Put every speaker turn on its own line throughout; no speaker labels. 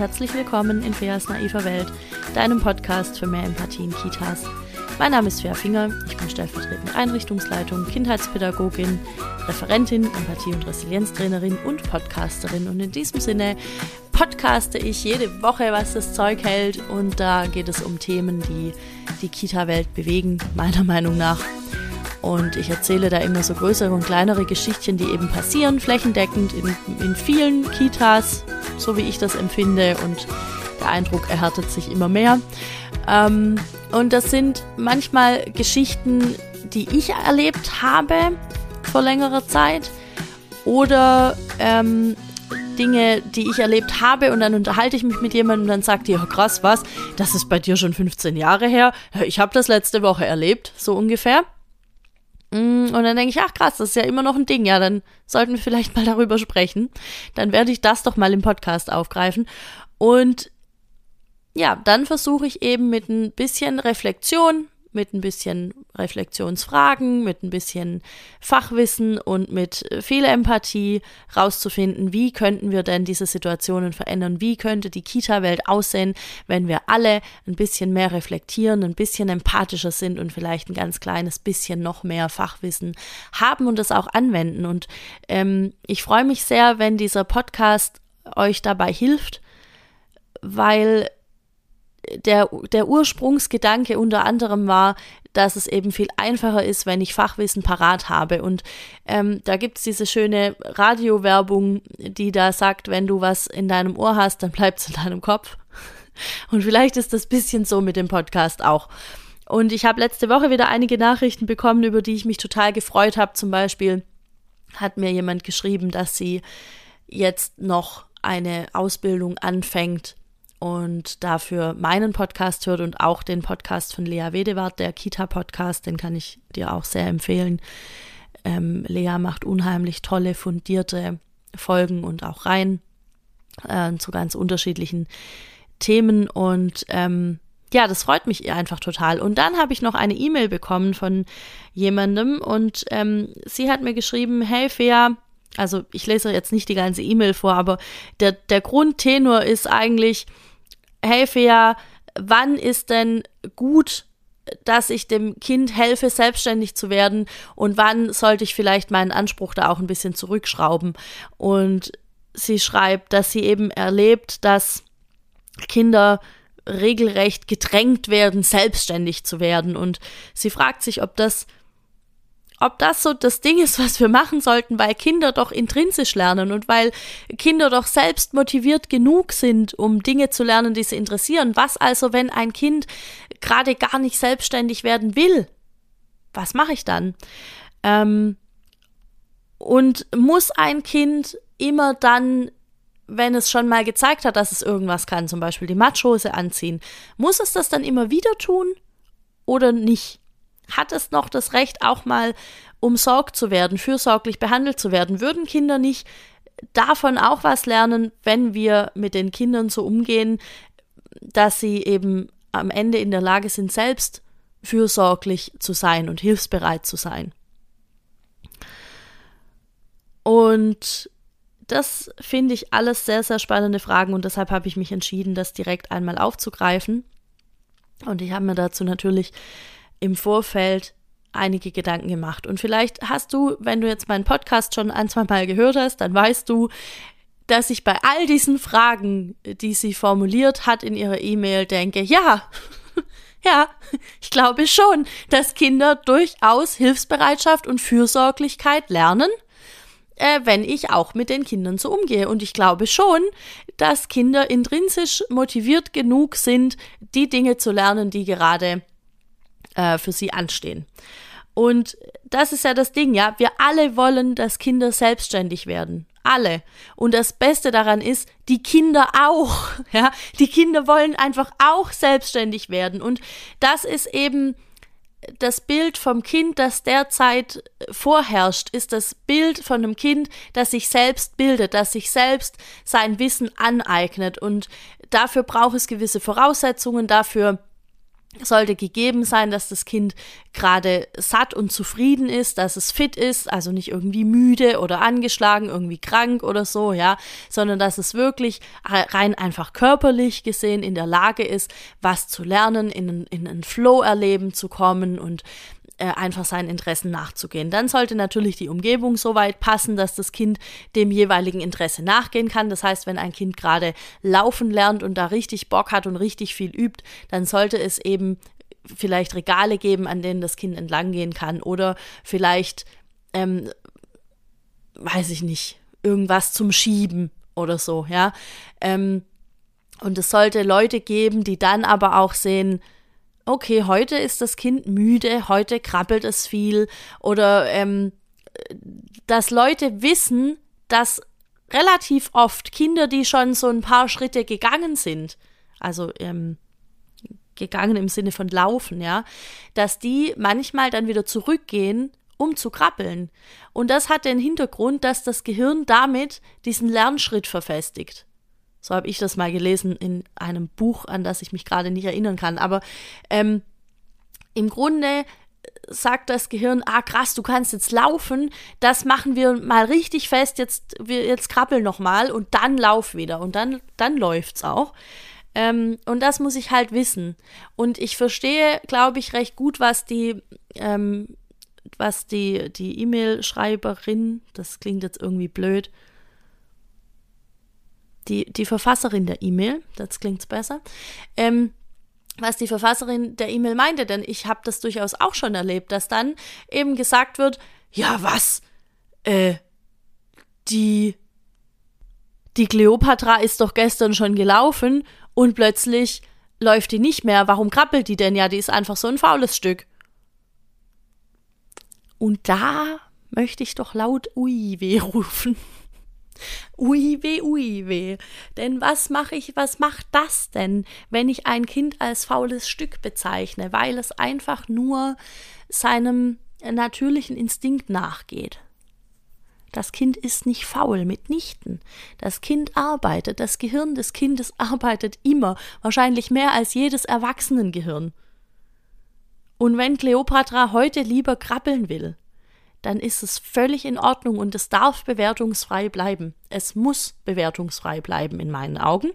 herzlich willkommen in Feas naiver Welt, deinem Podcast für mehr Empathie in Kitas. Mein Name ist Fea Finger, ich bin stellvertretende Einrichtungsleitung, Kindheitspädagogin, Referentin, Empathie- und Resilienztrainerin und Podcasterin. Und in diesem Sinne podcaste ich jede Woche, was das Zeug hält. Und da geht es um Themen, die die Kita-Welt bewegen, meiner Meinung nach. Und ich erzähle da immer so größere und kleinere Geschichtchen, die eben passieren, flächendeckend in, in vielen Kitas, so wie ich das empfinde. Und der Eindruck erhärtet sich immer mehr. Ähm, und das sind manchmal Geschichten, die ich erlebt habe vor längerer Zeit oder ähm, Dinge, die ich erlebt habe und dann unterhalte ich mich mit jemandem und dann sagt die, ja krass, was, das ist bei dir schon 15 Jahre her, ich habe das letzte Woche erlebt, so ungefähr. Mm, und dann denke ich, ach krass, das ist ja immer noch ein Ding, ja, dann sollten wir vielleicht mal darüber sprechen. Dann werde ich das doch mal im Podcast aufgreifen. Und ja, dann versuche ich eben mit ein bisschen Reflexion, mit ein bisschen Reflexionsfragen, mit ein bisschen Fachwissen und mit viel Empathie rauszufinden, wie könnten wir denn diese Situationen verändern, wie könnte die Kita-Welt aussehen, wenn wir alle ein bisschen mehr reflektieren, ein bisschen empathischer sind und vielleicht ein ganz kleines bisschen noch mehr Fachwissen haben und das auch anwenden. Und ähm, ich freue mich sehr, wenn dieser Podcast euch dabei hilft, weil der, der Ursprungsgedanke unter anderem war, dass es eben viel einfacher ist, wenn ich Fachwissen parat habe. Und ähm, da gibt es diese schöne Radiowerbung, die da sagt, wenn du was in deinem Ohr hast, dann bleibt es in deinem Kopf. Und vielleicht ist das bisschen so mit dem Podcast auch. Und ich habe letzte Woche wieder einige Nachrichten bekommen, über die ich mich total gefreut habe. Zum Beispiel hat mir jemand geschrieben, dass sie jetzt noch eine Ausbildung anfängt und dafür meinen Podcast hört und auch den Podcast von Lea Wedewart, der Kita-Podcast, den kann ich dir auch sehr empfehlen. Ähm, Lea macht unheimlich tolle, fundierte Folgen und auch Reihen äh, zu ganz unterschiedlichen Themen und ähm, ja, das freut mich einfach total. Und dann habe ich noch eine E-Mail bekommen von jemandem und ähm, sie hat mir geschrieben, hey Fea, also ich lese jetzt nicht die ganze E-Mail vor, aber der, der Grundtenor ist eigentlich, helfe ja, wann ist denn gut, dass ich dem Kind helfe, selbstständig zu werden und wann sollte ich vielleicht meinen Anspruch da auch ein bisschen zurückschrauben. Und sie schreibt, dass sie eben erlebt, dass Kinder regelrecht gedrängt werden, selbstständig zu werden. Und sie fragt sich, ob das ob das so das Ding ist, was wir machen sollten, weil Kinder doch intrinsisch lernen und weil Kinder doch selbst motiviert genug sind, um Dinge zu lernen, die sie interessieren. Was also, wenn ein Kind gerade gar nicht selbstständig werden will? Was mache ich dann? Ähm, und muss ein Kind immer dann wenn es schon mal gezeigt hat, dass es irgendwas kann, zum Beispiel die Matschhose anziehen, muss es das dann immer wieder tun oder nicht? Hat es noch das Recht, auch mal umsorgt zu werden, fürsorglich behandelt zu werden. Würden Kinder nicht davon auch was lernen, wenn wir mit den Kindern so umgehen, dass sie eben am Ende in der Lage sind, selbst fürsorglich zu sein und hilfsbereit zu sein. Und das finde ich alles sehr, sehr spannende Fragen und deshalb habe ich mich entschieden, das direkt einmal aufzugreifen. Und ich habe mir dazu natürlich im Vorfeld einige Gedanken gemacht. Und vielleicht hast du, wenn du jetzt meinen Podcast schon ein, zwei Mal gehört hast, dann weißt du, dass ich bei all diesen Fragen, die sie formuliert hat in ihrer E-Mail, denke, ja, ja, ich glaube schon, dass Kinder durchaus Hilfsbereitschaft und Fürsorglichkeit lernen, äh, wenn ich auch mit den Kindern so umgehe. Und ich glaube schon, dass Kinder intrinsisch motiviert genug sind, die Dinge zu lernen, die gerade äh, für sie anstehen. Und das ist ja das Ding, ja. Wir alle wollen, dass Kinder selbstständig werden. Alle. Und das Beste daran ist, die Kinder auch. Ja, die Kinder wollen einfach auch selbstständig werden. Und das ist eben das Bild vom Kind, das derzeit vorherrscht, ist das Bild von einem Kind, das sich selbst bildet, das sich selbst sein Wissen aneignet. Und dafür braucht es gewisse Voraussetzungen, dafür sollte gegeben sein, dass das Kind gerade satt und zufrieden ist, dass es fit ist, also nicht irgendwie müde oder angeschlagen, irgendwie krank oder so, ja, sondern dass es wirklich rein einfach körperlich gesehen in der Lage ist, was zu lernen, in, in einen Flow erleben zu kommen und einfach seinen Interessen nachzugehen. Dann sollte natürlich die Umgebung so weit passen, dass das Kind dem jeweiligen Interesse nachgehen kann. Das heißt, wenn ein Kind gerade laufen lernt und da richtig Bock hat und richtig viel übt, dann sollte es eben vielleicht Regale geben, an denen das Kind entlang gehen kann oder vielleicht, ähm, weiß ich nicht, irgendwas zum Schieben oder so, ja. Ähm, und es sollte Leute geben, die dann aber auch sehen, okay, heute ist das Kind müde, heute krabbelt es viel oder ähm, dass Leute wissen, dass relativ oft Kinder, die schon so ein paar Schritte gegangen sind, also ähm, gegangen im Sinne von laufen, ja, dass die manchmal dann wieder zurückgehen, um zu krabbeln. Und das hat den Hintergrund, dass das Gehirn damit diesen Lernschritt verfestigt. So habe ich das mal gelesen in einem Buch, an das ich mich gerade nicht erinnern kann. Aber ähm, im Grunde sagt das Gehirn, ah krass, du kannst jetzt laufen, das machen wir mal richtig fest, jetzt, wir, jetzt krabbel noch mal und dann lauf wieder und dann, dann läuft's auch. Ähm, und das muss ich halt wissen. Und ich verstehe, glaube ich, recht gut, was die, ähm, was die, die E-Mail-Schreiberin, das klingt jetzt irgendwie blöd, die, die Verfasserin der E-Mail, das klingt besser, ähm, was die Verfasserin der E-Mail meinte, denn ich habe das durchaus auch schon erlebt, dass dann eben gesagt wird, ja was, äh, die, die Kleopatra ist doch gestern schon gelaufen und plötzlich läuft die nicht mehr. Warum krabbelt die denn? Ja, die ist einfach so ein faules Stück. Und da möchte ich doch laut Ui weh rufen. Ui weh, ui weh. Denn was mache ich, was macht das denn, wenn ich ein Kind als faules Stück bezeichne, weil es einfach nur seinem natürlichen Instinkt nachgeht? Das Kind ist nicht faul, mitnichten. Das Kind arbeitet, das Gehirn des Kindes arbeitet immer, wahrscheinlich mehr als jedes Erwachsenengehirn. Und wenn Kleopatra heute lieber krabbeln will, dann ist es völlig in Ordnung und es darf bewertungsfrei bleiben. Es muss bewertungsfrei bleiben in meinen Augen.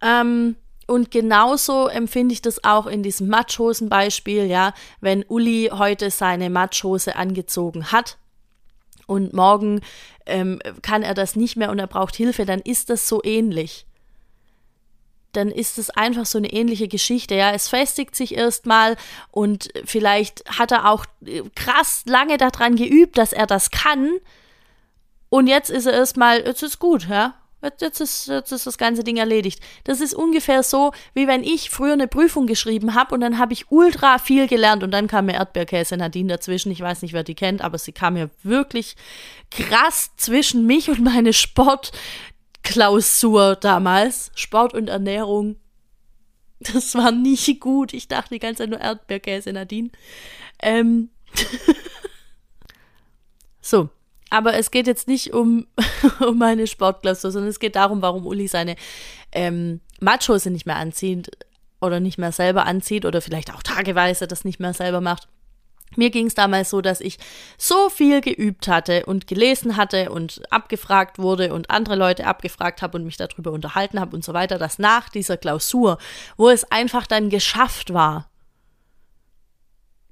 Ähm, und genauso empfinde ich das auch in diesem Matschhosen-Beispiel, ja, wenn Uli heute seine Matschhose angezogen hat und morgen ähm, kann er das nicht mehr und er braucht Hilfe, dann ist das so ähnlich dann ist es einfach so eine ähnliche Geschichte. Ja, es festigt sich erstmal und vielleicht hat er auch äh, krass lange daran geübt, dass er das kann. Und jetzt ist er erstmal, jetzt ist gut, ja. Jetzt ist, jetzt ist das ganze Ding erledigt. Das ist ungefähr so, wie wenn ich früher eine Prüfung geschrieben habe und dann habe ich ultra viel gelernt und dann kam mir Erdbeerkäse Nadine dazwischen. Ich weiß nicht, wer die kennt, aber sie kam mir wirklich krass zwischen mich und meine Sport, Klausur damals, Sport und Ernährung. Das war nicht gut. Ich dachte die ganze Zeit nur Erdbeerkäse, Nadine. Ähm. so, aber es geht jetzt nicht um, um meine Sportklausur, sondern es geht darum, warum Uli seine ähm, Matschhose nicht mehr anzieht oder nicht mehr selber anzieht oder vielleicht auch tageweise das nicht mehr selber macht. Mir ging es damals so, dass ich so viel geübt hatte und gelesen hatte und abgefragt wurde und andere Leute abgefragt habe und mich darüber unterhalten habe und so weiter, dass nach dieser Klausur, wo es einfach dann geschafft war,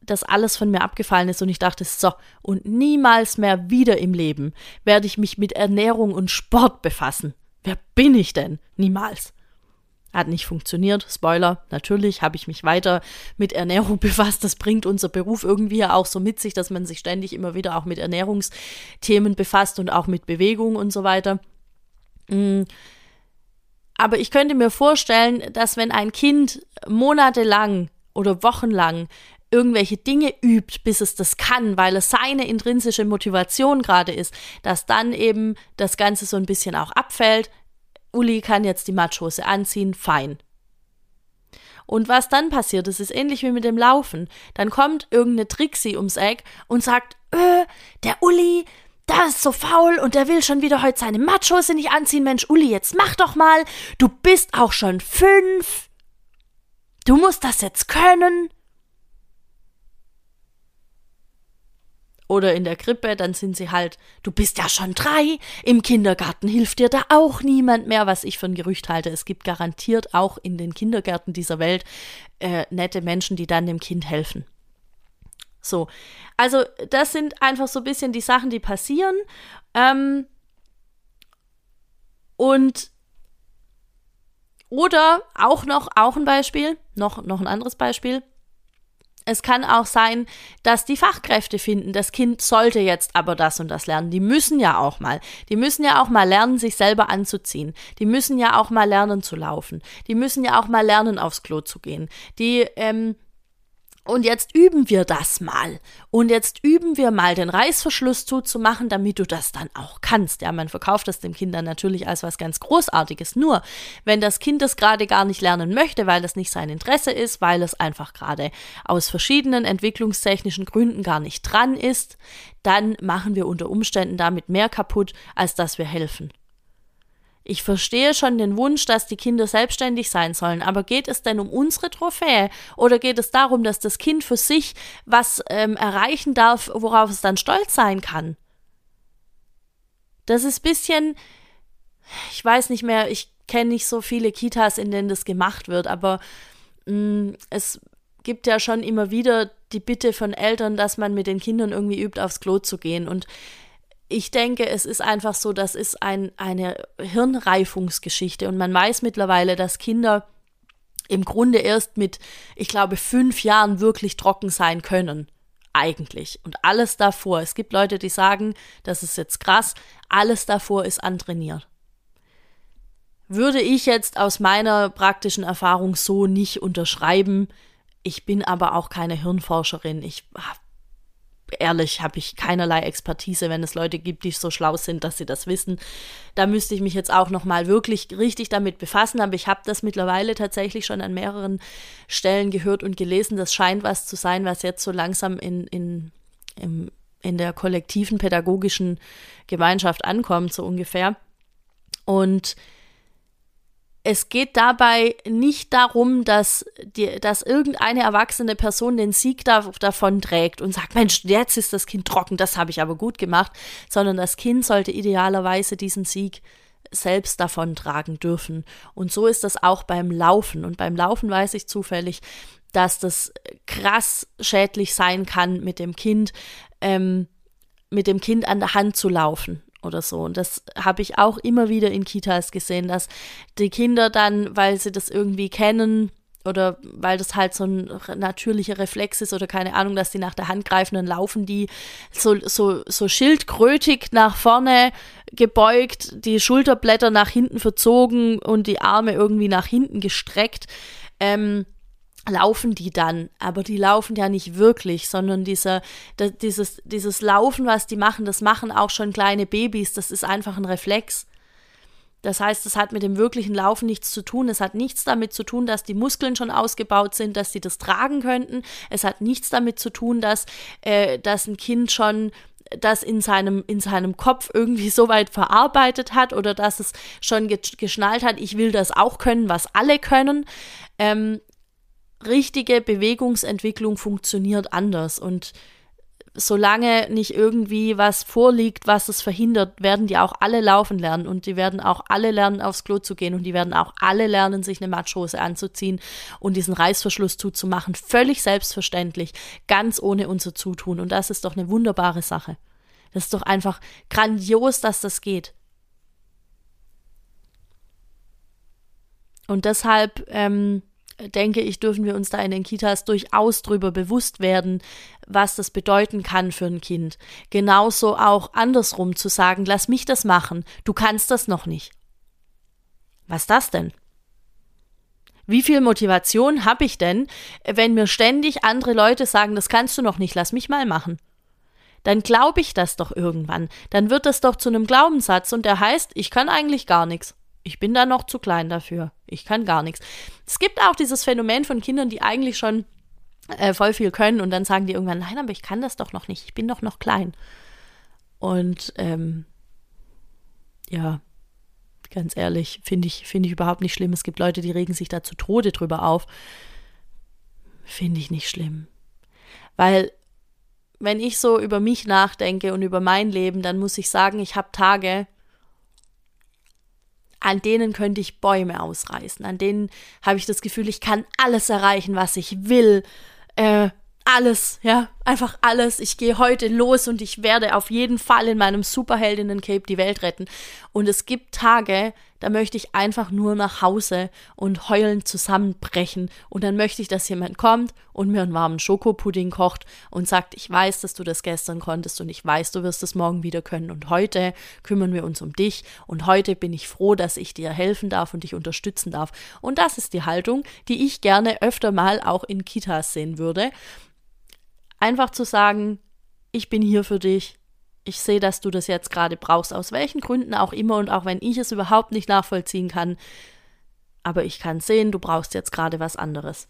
dass alles von mir abgefallen ist und ich dachte, so, und niemals mehr wieder im Leben werde ich mich mit Ernährung und Sport befassen. Wer bin ich denn? Niemals. Hat nicht funktioniert. Spoiler, natürlich habe ich mich weiter mit Ernährung befasst. Das bringt unser Beruf irgendwie auch so mit sich, dass man sich ständig immer wieder auch mit Ernährungsthemen befasst und auch mit Bewegung und so weiter. Mm. Aber ich könnte mir vorstellen, dass wenn ein Kind monatelang oder wochenlang irgendwelche Dinge übt, bis es das kann, weil es seine intrinsische Motivation gerade ist, dass dann eben das Ganze so ein bisschen auch abfällt, Uli kann jetzt die Matschhose anziehen, fein. Und was dann passiert, das ist ähnlich wie mit dem Laufen. Dann kommt irgendeine Trixie ums Eck und sagt, äh, der Uli, der ist so faul und der will schon wieder heute seine Matschhose nicht anziehen. Mensch, Uli, jetzt mach doch mal. Du bist auch schon fünf. Du musst das jetzt können. Oder in der Krippe, dann sind sie halt, du bist ja schon drei, im Kindergarten hilft dir da auch niemand mehr, was ich für ein Gerücht halte. Es gibt garantiert auch in den Kindergärten dieser Welt äh, nette Menschen, die dann dem Kind helfen. So, also das sind einfach so ein bisschen die Sachen, die passieren. Ähm, und oder auch noch, auch ein Beispiel, noch, noch ein anderes Beispiel. Es kann auch sein, dass die Fachkräfte finden, das Kind sollte jetzt aber das und das lernen. Die müssen ja auch mal. Die müssen ja auch mal lernen, sich selber anzuziehen. Die müssen ja auch mal lernen zu laufen. Die müssen ja auch mal lernen, aufs Klo zu gehen. Die ähm, und jetzt üben wir das mal. Und jetzt üben wir mal, den Reißverschluss zuzumachen, damit du das dann auch kannst. Ja, man verkauft das dem Kind dann natürlich als was ganz Großartiges. Nur, wenn das Kind das gerade gar nicht lernen möchte, weil das nicht sein Interesse ist, weil es einfach gerade aus verschiedenen entwicklungstechnischen Gründen gar nicht dran ist, dann machen wir unter Umständen damit mehr kaputt, als dass wir helfen. Ich verstehe schon den Wunsch, dass die Kinder selbstständig sein sollen, aber geht es denn um unsere Trophäe oder geht es darum, dass das Kind für sich was ähm, erreichen darf, worauf es dann stolz sein kann? Das ist bisschen, ich weiß nicht mehr, ich kenne nicht so viele Kitas, in denen das gemacht wird, aber mh, mm, es gibt ja schon immer wieder die Bitte von Eltern, dass man mit den Kindern irgendwie übt, aufs Klo zu gehen und ich denke, es ist einfach so, das ist ein, eine Hirnreifungsgeschichte und man weiß mittlerweile, dass Kinder im Grunde erst mit, ich glaube, fünf Jahren wirklich trocken sein können. Eigentlich. Und alles davor. Es gibt Leute, die sagen, das ist jetzt krass, alles davor ist antrainiert. Würde ich jetzt aus meiner praktischen Erfahrung so nicht unterschreiben. Ich bin aber auch keine Hirnforscherin. Ich ehrlich habe ich keinerlei Expertise, wenn es Leute gibt, die so schlau sind, dass sie das wissen. Da müsste ich mich jetzt auch noch mal wirklich richtig damit befassen, aber ich habe das mittlerweile tatsächlich schon an mehreren Stellen gehört und gelesen. Das scheint was zu sein, was jetzt so langsam in, in, in, in der kollektiven pädagogischen Gemeinschaft ankommt, so ungefähr. Und es geht dabei nicht darum, dass, die, dass irgendeine erwachsene Person den Sieg da, davon trägt und sagt, Mensch, jetzt ist das Kind trocken, das habe ich aber gut gemacht, sondern das Kind sollte idealerweise diesen Sieg selbst davon tragen dürfen. Und so ist das auch beim Laufen. Und beim Laufen weiß ich zufällig, dass das krass schädlich sein kann, mit dem Kind, ähm, mit dem Kind an der Hand zu laufen oder so. Und das habe ich auch immer wieder in Kitas gesehen, dass die Kinder dann, weil sie das irgendwie kennen, oder weil das halt so ein natürlicher Reflex ist oder keine Ahnung, dass die nach der Hand greifen, dann laufen die so, so, so schildkrötig nach vorne gebeugt, die Schulterblätter nach hinten verzogen und die Arme irgendwie nach hinten gestreckt. Ähm, laufen die dann, aber die laufen ja nicht wirklich, sondern dieser, dieses, dieses Laufen, was die machen, das machen auch schon kleine Babys, das ist einfach ein Reflex. Das heißt, es hat mit dem wirklichen Laufen nichts zu tun. Es hat nichts damit zu tun, dass die Muskeln schon ausgebaut sind, dass sie das tragen könnten. Es hat nichts damit zu tun, dass, äh, dass ein Kind schon das in seinem, in seinem Kopf irgendwie so weit verarbeitet hat oder dass es schon geschnallt hat, ich will das auch können, was alle können. Ähm, richtige Bewegungsentwicklung funktioniert anders und solange nicht irgendwie was vorliegt, was es verhindert, werden die auch alle laufen lernen und die werden auch alle lernen, aufs Klo zu gehen und die werden auch alle lernen, sich eine Matschhose anzuziehen und diesen Reißverschluss zuzumachen. Völlig selbstverständlich, ganz ohne unser Zutun. Und das ist doch eine wunderbare Sache. Das ist doch einfach grandios, dass das geht. Und deshalb ähm, denke ich, dürfen wir uns da in den Kitas durchaus drüber bewusst werden, was das bedeuten kann für ein Kind. Genauso auch andersrum zu sagen, lass mich das machen, du kannst das noch nicht. Was das denn? Wie viel Motivation habe ich denn, wenn mir ständig andere Leute sagen, das kannst du noch nicht, lass mich mal machen? Dann glaube ich das doch irgendwann. Dann wird das doch zu einem Glaubenssatz und der heißt, ich kann eigentlich gar nichts. Ich bin da noch zu klein dafür. Ich kann gar nichts. Es gibt auch dieses Phänomen von Kindern, die eigentlich schon äh, voll viel können und dann sagen die irgendwann, nein, aber ich kann das doch noch nicht. Ich bin doch noch klein. Und ähm, ja, ganz ehrlich, finde ich, finde ich überhaupt nicht schlimm. Es gibt Leute, die regen sich da zu Tode drüber auf. finde ich nicht schlimm. Weil wenn ich so über mich nachdenke und über mein Leben, dann muss ich sagen, ich habe Tage, an denen könnte ich Bäume ausreißen, an denen habe ich das Gefühl, ich kann alles erreichen, was ich will. Äh, alles, ja, einfach alles. Ich gehe heute los und ich werde auf jeden Fall in meinem Superheldinnen-Cape die Welt retten. Und es gibt Tage, da möchte ich einfach nur nach Hause und heulend zusammenbrechen. Und dann möchte ich, dass jemand kommt und mir einen warmen Schokopudding kocht und sagt, ich weiß, dass du das gestern konntest und ich weiß, du wirst es morgen wieder können. Und heute kümmern wir uns um dich und heute bin ich froh, dass ich dir helfen darf und dich unterstützen darf. Und das ist die Haltung, die ich gerne öfter mal auch in Kitas sehen würde einfach zu sagen, ich bin hier für dich. Ich sehe, dass du das jetzt gerade brauchst, aus welchen Gründen auch immer und auch wenn ich es überhaupt nicht nachvollziehen kann. Aber ich kann sehen, du brauchst jetzt gerade was anderes.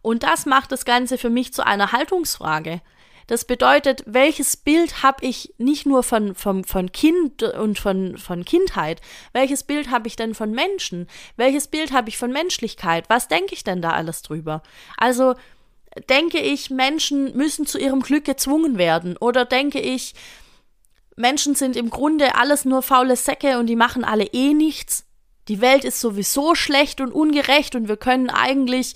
Und das macht das Ganze für mich zu einer Haltungsfrage. Das bedeutet, welches Bild habe ich nicht nur von, von, von Kind und von, von Kindheit, welches Bild habe ich denn von Menschen? Welches Bild habe ich von Menschlichkeit? Was denke ich denn da alles drüber? Also, denke ich, Menschen müssen zu ihrem Glück gezwungen werden? Oder denke ich, Menschen sind im Grunde alles nur faule Säcke und die machen alle eh nichts? Die Welt ist sowieso schlecht und ungerecht und wir können eigentlich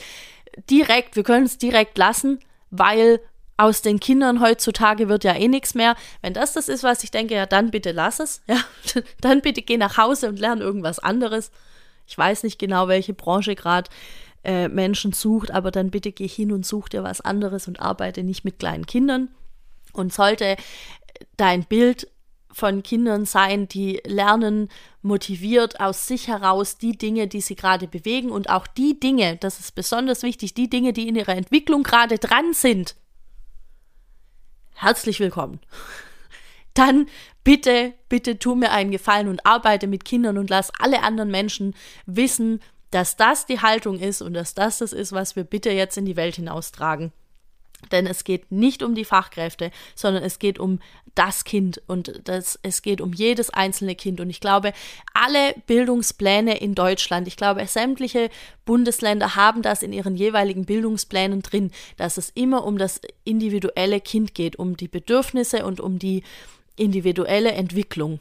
direkt, wir können es direkt lassen, weil aus den Kindern heutzutage wird ja eh nichts mehr. Wenn das das ist, was ich denke, ja, dann bitte lass es. Ja, dann bitte geh nach Hause und lerne irgendwas anderes. Ich weiß nicht genau, welche Branche gerade äh, Menschen sucht, aber dann bitte geh hin und such dir was anderes und arbeite nicht mit kleinen Kindern. Und sollte dein Bild von Kindern sein, die lernen motiviert aus sich heraus die Dinge, die sie gerade bewegen und auch die Dinge, das ist besonders wichtig, die Dinge, die in ihrer Entwicklung gerade dran sind. Herzlich willkommen. Dann bitte, bitte tu mir einen Gefallen und arbeite mit Kindern und lass alle anderen Menschen wissen, dass das die Haltung ist und dass das das ist, was wir bitte jetzt in die Welt hinaustragen. Denn es geht nicht um die Fachkräfte, sondern es geht um das Kind und das, es geht um jedes einzelne Kind. Und ich glaube, alle Bildungspläne in Deutschland, ich glaube, sämtliche Bundesländer haben das in ihren jeweiligen Bildungsplänen drin, dass es immer um das individuelle Kind geht, um die Bedürfnisse und um die individuelle Entwicklung.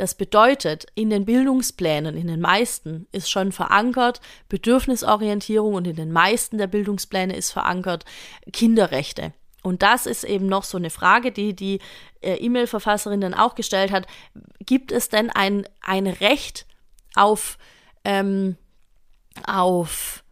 Das bedeutet, in den Bildungsplänen, in den meisten, ist schon verankert Bedürfnisorientierung und in den meisten der Bildungspläne ist verankert Kinderrechte. Und das ist eben noch so eine Frage, die die äh, E-Mail-Verfasserin dann auch gestellt hat. Gibt es denn ein, ein Recht auf, ähm, auf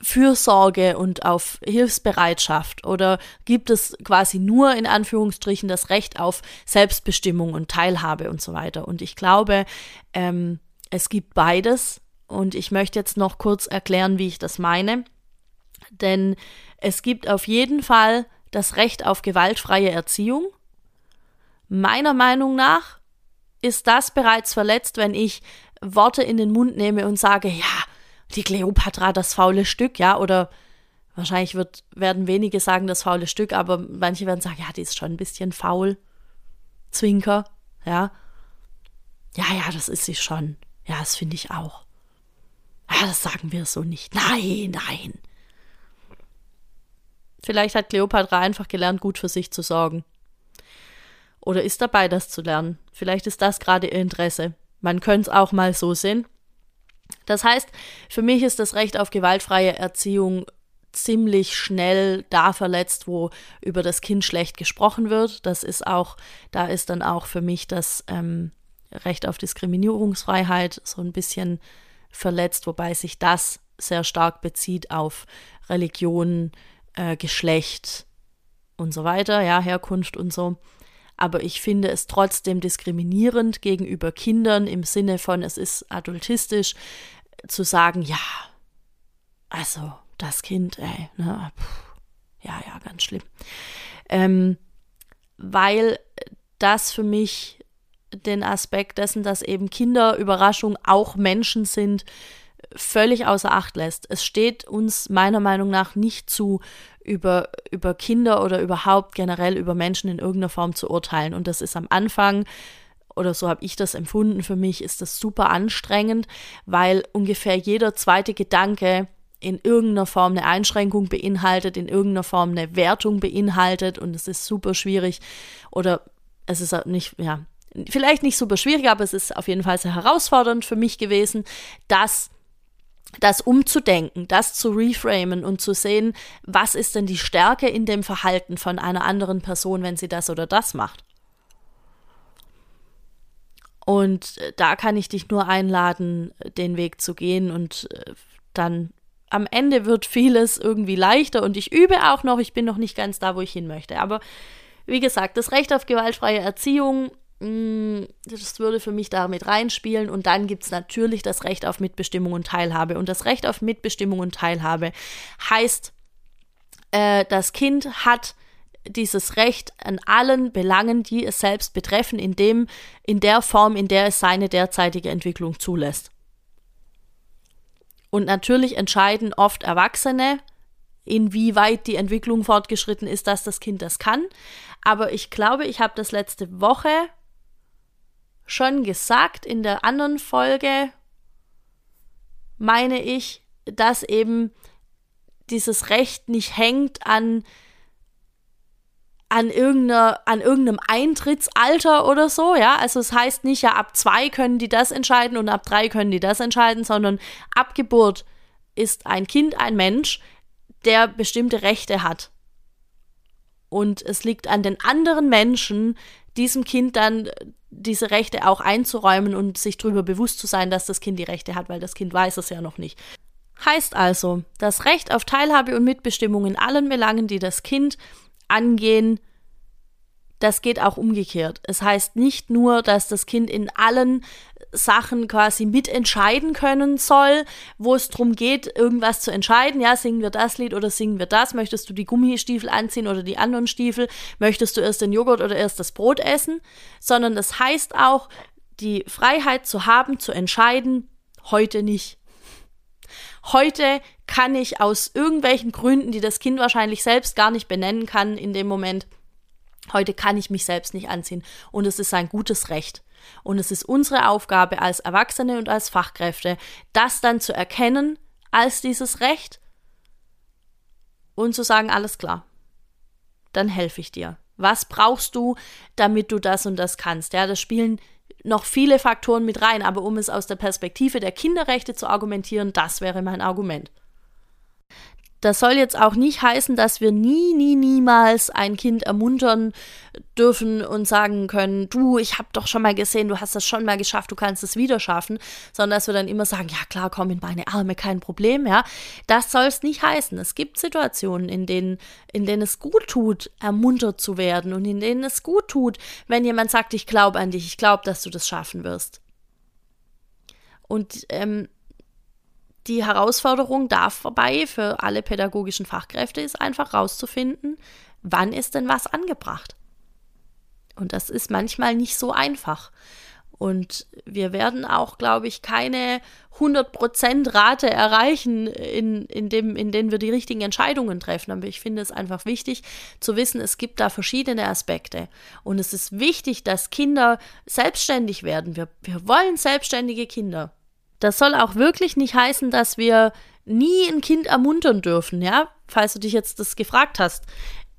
Fürsorge und auf Hilfsbereitschaft oder gibt es quasi nur in Anführungsstrichen das Recht auf Selbstbestimmung und Teilhabe und so weiter. Und ich glaube, ähm, es gibt beides und ich möchte jetzt noch kurz erklären, wie ich das meine. Denn es gibt auf jeden Fall das Recht auf gewaltfreie Erziehung. Meiner Meinung nach ist das bereits verletzt, wenn ich Worte in den Mund nehme und sage, ja, die Kleopatra, das faule Stück, ja, oder wahrscheinlich wird, werden wenige sagen, das faule Stück, aber manche werden sagen, ja, die ist schon ein bisschen faul. Zwinker, ja. Ja, ja, das ist sie schon. Ja, das finde ich auch. Ja, das sagen wir so nicht. Nein, nein. Vielleicht hat Kleopatra einfach gelernt, gut für sich zu sorgen. Oder ist dabei, das zu lernen. Vielleicht ist das gerade ihr Interesse. Man könnte es auch mal so sehen. Das heißt, für mich ist das Recht auf gewaltfreie Erziehung ziemlich schnell da verletzt, wo über das Kind schlecht gesprochen wird. Das ist auch, da ist dann auch für mich das ähm, Recht auf Diskriminierungsfreiheit so ein bisschen verletzt, wobei sich das sehr stark bezieht auf Religion, äh, Geschlecht und so weiter, ja, Herkunft und so aber ich finde es trotzdem diskriminierend gegenüber Kindern im Sinne von, es ist adultistisch, zu sagen, ja, also das Kind, ey, ne, puh, ja, ja, ganz schlimm. Ähm, weil das für mich den Aspekt dessen, dass eben Kinder Überraschung auch Menschen sind, völlig außer Acht lässt. Es steht uns meiner Meinung nach nicht zu, über, über Kinder oder überhaupt generell über Menschen in irgendeiner Form zu urteilen. Und das ist am Anfang, oder so habe ich das empfunden, für mich ist das super anstrengend, weil ungefähr jeder zweite Gedanke in irgendeiner Form eine Einschränkung beinhaltet, in irgendeiner Form eine Wertung beinhaltet und es ist super schwierig oder es ist nicht, ja, vielleicht nicht super schwierig, aber es ist auf jeden Fall sehr herausfordernd für mich gewesen, das das umzudenken, das zu reframen und zu sehen, was ist denn die Stärke in dem Verhalten von einer anderen Person, wenn sie das oder das macht. Und äh, da kann ich dich nur einladen, den Weg zu gehen und äh, dann am Ende wird vieles irgendwie leichter und ich übe auch noch, ich bin noch nicht ganz da, wo ich hin möchte. Aber wie gesagt, das Recht auf gewaltfreie Erziehung, das würde für mich damit reinspielen. Und dann gibt es natürlich das Recht auf Mitbestimmung und Teilhabe. Und das Recht auf Mitbestimmung und Teilhabe heißt, äh, das Kind hat dieses Recht an allen Belangen, die es selbst betreffen, in, dem, in der Form, in der es seine derzeitige Entwicklung zulässt. Und natürlich entscheiden oft Erwachsene, inwieweit die Entwicklung fortgeschritten ist, dass das Kind das kann. Aber ich glaube, ich habe das letzte Woche schon gesagt in der anderen Folge, meine ich, dass eben dieses Recht nicht hängt an an, irgendeiner, an irgendeinem Eintrittsalter oder so, ja. Also es heißt nicht, ja, ab zwei können die das entscheiden und ab drei können die das entscheiden, sondern ab Geburt ist ein Kind ein Mensch, der bestimmte Rechte hat. Und es liegt an den anderen Menschen, diesem Kind dann diese Rechte auch einzuräumen und sich darüber bewusst zu sein, dass das Kind die Rechte hat, weil das Kind weiß es ja noch nicht. Heißt also, das Recht auf Teilhabe und Mitbestimmung in allen Belangen, die das Kind angehen, das geht auch umgekehrt. Es heißt nicht nur, dass das Kind in allen Sachen quasi mitentscheiden können soll, wo es darum geht, irgendwas zu entscheiden. Ja, singen wir das Lied oder singen wir das? Möchtest du die Gummistiefel anziehen oder die anderen Stiefel? Möchtest du erst den Joghurt oder erst das Brot essen? Sondern das heißt auch, die Freiheit zu haben, zu entscheiden, heute nicht. Heute kann ich aus irgendwelchen Gründen, die das Kind wahrscheinlich selbst gar nicht benennen kann in dem Moment, heute kann ich mich selbst nicht anziehen. Und es ist ein gutes Recht. Und es ist unsere Aufgabe als Erwachsene und als Fachkräfte, das dann zu erkennen als dieses Recht und zu sagen, alles klar, dann helfe ich dir. Was brauchst du, damit du das und das kannst? Ja, das spielen noch viele Faktoren mit rein, aber um es aus der Perspektive der Kinderrechte zu argumentieren, das wäre mein Argument. Das soll jetzt auch nicht heißen, dass wir nie, nie, niemals ein Kind ermuntern dürfen und sagen können, du, ich habe doch schon mal gesehen, du hast das schon mal geschafft, du kannst es wieder schaffen, sondern dass wir dann immer sagen, ja klar, komm in meine Arme, kein Problem, ja. Das soll es nicht heißen. Es gibt Situationen, in denen, in denen es gut tut, ermuntert zu werden und in denen es gut tut, wenn jemand sagt, ich glaube an dich, ich glaube, dass du das schaffen wirst. Und ähm, die Herausforderung dabei für alle pädagogischen Fachkräfte ist einfach rauszufinden, wann ist denn was angebracht. Und das ist manchmal nicht so einfach. Und wir werden auch, glaube ich, keine 100% Rate erreichen, in, in, dem, in denen wir die richtigen Entscheidungen treffen. Aber ich finde es einfach wichtig zu wissen, es gibt da verschiedene Aspekte. Und es ist wichtig, dass Kinder selbstständig werden. Wir, wir wollen selbstständige Kinder. Das soll auch wirklich nicht heißen, dass wir nie ein Kind ermuntern dürfen, ja? Falls du dich jetzt das gefragt hast.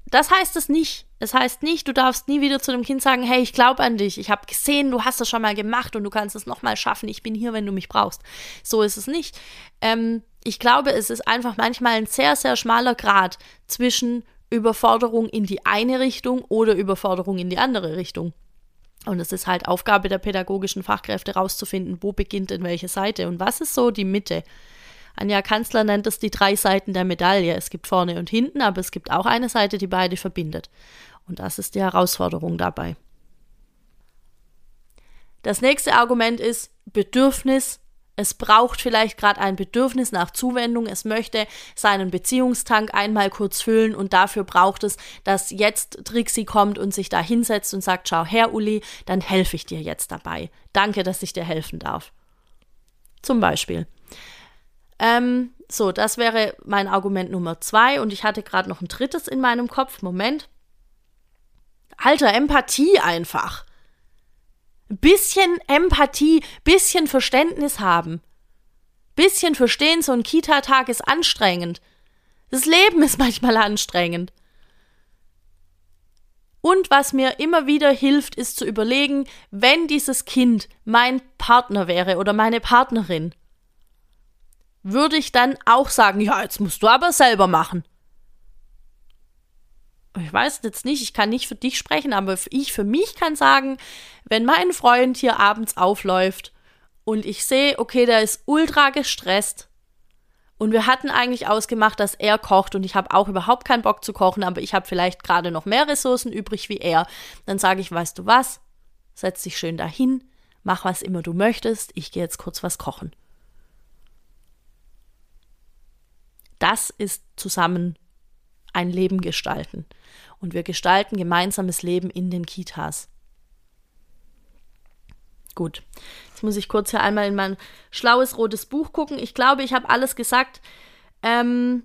Das heißt es nicht. Es heißt nicht, du darfst nie wieder zu dem Kind sagen, hey, ich glaube an dich, ich habe gesehen, du hast das schon mal gemacht und du kannst es nochmal schaffen, ich bin hier, wenn du mich brauchst. So ist es nicht. Ähm, ich glaube, es ist einfach manchmal ein sehr, sehr schmaler Grad zwischen Überforderung in die eine Richtung oder Überforderung in die andere Richtung. Und es ist halt Aufgabe der pädagogischen Fachkräfte herauszufinden, wo beginnt denn welche Seite und was ist so die Mitte. Anja Kanzler nennt es die drei Seiten der Medaille. Es gibt vorne und hinten, aber es gibt auch eine Seite, die beide verbindet. Und das ist die Herausforderung dabei. Das nächste Argument ist Bedürfnis es braucht vielleicht gerade ein Bedürfnis nach Zuwendung. Es möchte seinen Beziehungstank einmal kurz füllen und dafür braucht es, dass jetzt Trixie kommt und sich da hinsetzt und sagt, schau her, Uli, dann helfe ich dir jetzt dabei. Danke, dass ich dir helfen darf. Zum Beispiel. Ähm, so, das wäre mein Argument Nummer zwei und ich hatte gerade noch ein drittes in meinem Kopf. Moment. Alter, Empathie einfach bisschen Empathie, bisschen Verständnis haben. Bisschen verstehen, so ein Kita-Tag ist anstrengend. Das Leben ist manchmal anstrengend. Und was mir immer wieder hilft, ist zu überlegen, wenn dieses Kind mein Partner wäre oder meine Partnerin, würde ich dann auch sagen, ja, jetzt musst du aber selber machen. Ich weiß jetzt nicht, ich kann nicht für dich sprechen, aber ich für mich kann sagen, wenn mein Freund hier abends aufläuft und ich sehe, okay, der ist ultra gestresst und wir hatten eigentlich ausgemacht, dass er kocht und ich habe auch überhaupt keinen Bock zu kochen, aber ich habe vielleicht gerade noch mehr Ressourcen übrig wie er, dann sage ich, weißt du was, setz dich schön dahin, mach was immer du möchtest, ich gehe jetzt kurz was kochen. Das ist zusammen ein Leben gestalten. Und wir gestalten gemeinsames Leben in den Kitas. Gut, jetzt muss ich kurz hier einmal in mein schlaues rotes Buch gucken. Ich glaube, ich habe alles gesagt, ähm,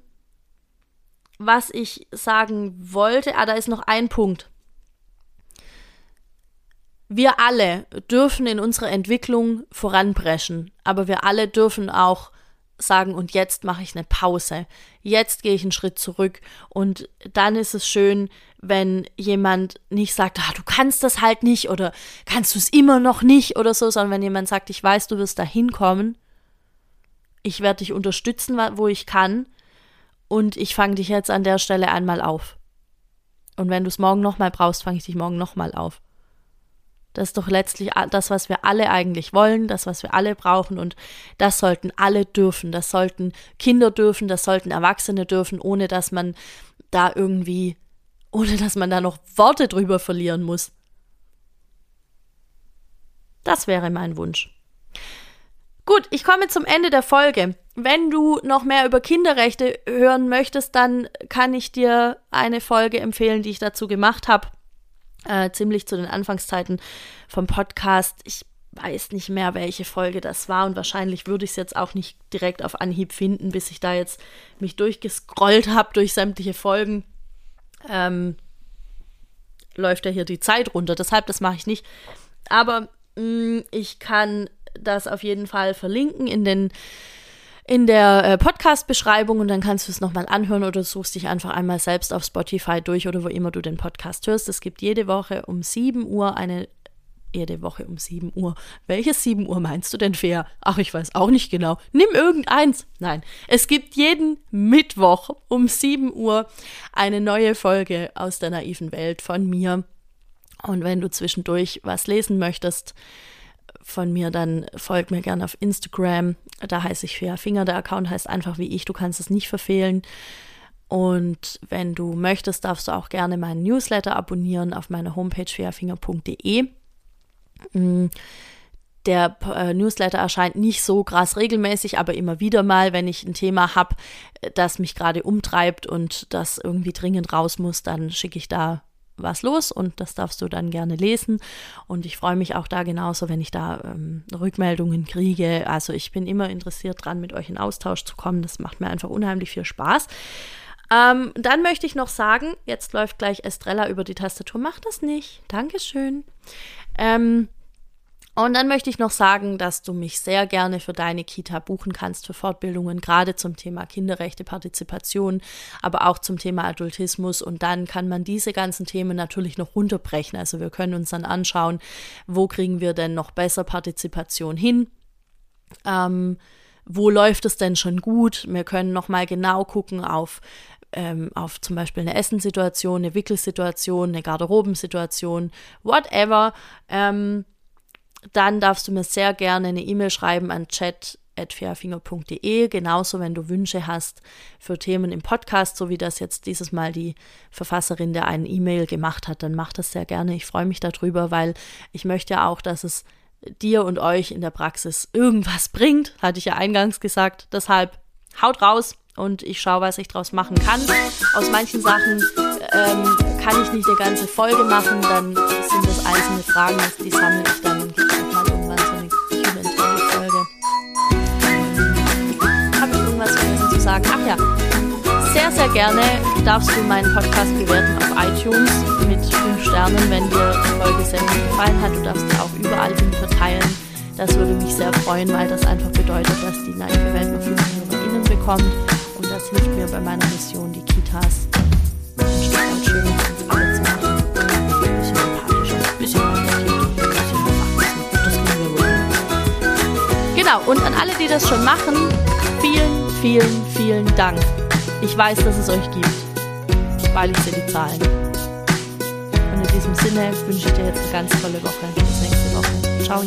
was ich sagen wollte. Ah, da ist noch ein Punkt. Wir alle dürfen in unserer Entwicklung voranpreschen, aber wir alle dürfen auch sagen, und jetzt mache ich eine Pause, jetzt gehe ich einen Schritt zurück und dann ist es schön, wenn jemand nicht sagt, ah, du kannst das halt nicht oder kannst du es immer noch nicht oder so, sondern wenn jemand sagt, ich weiß, du wirst da hinkommen, ich werde dich unterstützen, wo ich kann und ich fange dich jetzt an der Stelle einmal auf. Und wenn du es morgen nochmal brauchst, fange ich dich morgen nochmal auf. Das ist doch letztlich das, was wir alle eigentlich wollen, das, was wir alle brauchen. Und das sollten alle dürfen. Das sollten Kinder dürfen, das sollten Erwachsene dürfen, ohne dass man da irgendwie, ohne dass man da noch Worte drüber verlieren muss. Das wäre mein Wunsch. Gut, ich komme zum Ende der Folge. Wenn du noch mehr über Kinderrechte hören möchtest, dann kann ich dir eine Folge empfehlen, die ich dazu gemacht habe äh, ziemlich zu den Anfangszeiten vom Podcast. Ich weiß nicht mehr, welche Folge das war und wahrscheinlich würde ich es jetzt auch nicht direkt auf Anhieb finden, bis ich da jetzt mich durchgescrollt habe durch sämtliche Folgen. Ähm, läuft ja hier die Zeit runter, deshalb das mache ich nicht. Aber mh, mm, ich kann das auf jeden Fall verlinken in den in der äh, Podcast-Beschreibung und dann kannst du es nochmal anhören oder suchst dich einfach einmal selbst auf Spotify durch oder wo immer du den Podcast hörst. Es gibt jede Woche um 7 Uhr eine jede Woche um 7 Uhr. Welches 7 Uhr meinst du denn fair? Ach, ich weiß auch nicht genau. Nimm irgendeins. Nein, es gibt jeden Mittwoch um 7 Uhr eine neue Folge aus der naiven Welt von mir. Und wenn du zwischendurch was lesen möchtest, von mir, dann folgt mir gerne auf Instagram. Da heiße ich Fia Finger. Der Account heißt einfach wie ich. Du kannst es nicht verfehlen. Und wenn du möchtest, darfst du auch gerne meinen Newsletter abonnieren auf meiner Homepage fiafinger.de. Mm, der äh, Newsletter erscheint nicht so krass regelmäßig, aber immer wieder mal, wenn ich ein Thema habe, das mich gerade umtreibt und das irgendwie dringend raus muss, dann schicke ich da was los und das darfst du dann gerne lesen. Und ich freue mich auch da genauso, wenn ich da ähm, Rückmeldungen kriege. Also ich bin immer interessiert dran, mit euch in Austausch zu kommen. Das macht mir einfach unheimlich viel Spaß. Ähm, dann möchte ich noch sagen, jetzt läuft gleich Estrella über die Tastatur. Mach das nicht. Dankeschön. Ähm, und dann möchte ich noch sagen, dass du mich sehr gerne für deine Kita buchen kannst, für Fortbildungen, gerade zum Thema Kinderrechte, Partizipation, aber auch zum Thema Adultismus. Und dann kann man diese ganzen Themen natürlich noch runterbrechen. Also wir können uns dann anschauen, wo kriegen wir denn noch besser Partizipation hin. Ähm, wo läuft es denn schon gut? Wir können nochmal genau gucken auf ähm, auf zum Beispiel eine Essenssituation, eine Wickelsituation, eine Garderobensituation, whatever. Ähm, dann darfst du mir sehr gerne eine E-Mail schreiben an chat.fairfinger.de. Genauso, wenn du Wünsche hast für Themen im Podcast, so wie das jetzt dieses Mal die Verfasserin der einen E-Mail gemacht hat, dann mach das sehr gerne. Ich freue mich darüber, weil ich möchte ja auch, dass es dir und euch in der Praxis irgendwas bringt, hatte ich ja eingangs gesagt. Deshalb haut raus und ich schaue, was ich daraus machen kann. Aus manchen Sachen ähm, kann ich nicht eine ganze Folge machen, dann sind das einzelne Fragen, die sammle ich dann sehr, gerne darfst du meinen Podcast bewerten auf iTunes mit 5 Sternen, wenn dir die Folge sehr gut gefallen hat. Du darfst sie auch überall hin verteilen Das würde mich sehr freuen, weil das einfach bedeutet, dass die naive Welt noch viel mehr HörerInnen bekommt. Und das hilft mir bei meiner Mission, die Kitas ein bisschen empathischer, ein bisschen reflektiert, ein bisschen erwachsen. Das kriegen wir wohl. Genau, und an alle, die das schon machen, vielen, vielen, vielen Dank. Ich weiß, dass es euch gibt, weil ich sehe die Zahlen. Und in diesem Sinne wünsche ich dir jetzt eine ganz tolle Woche. Bis nächste Woche. Ciao.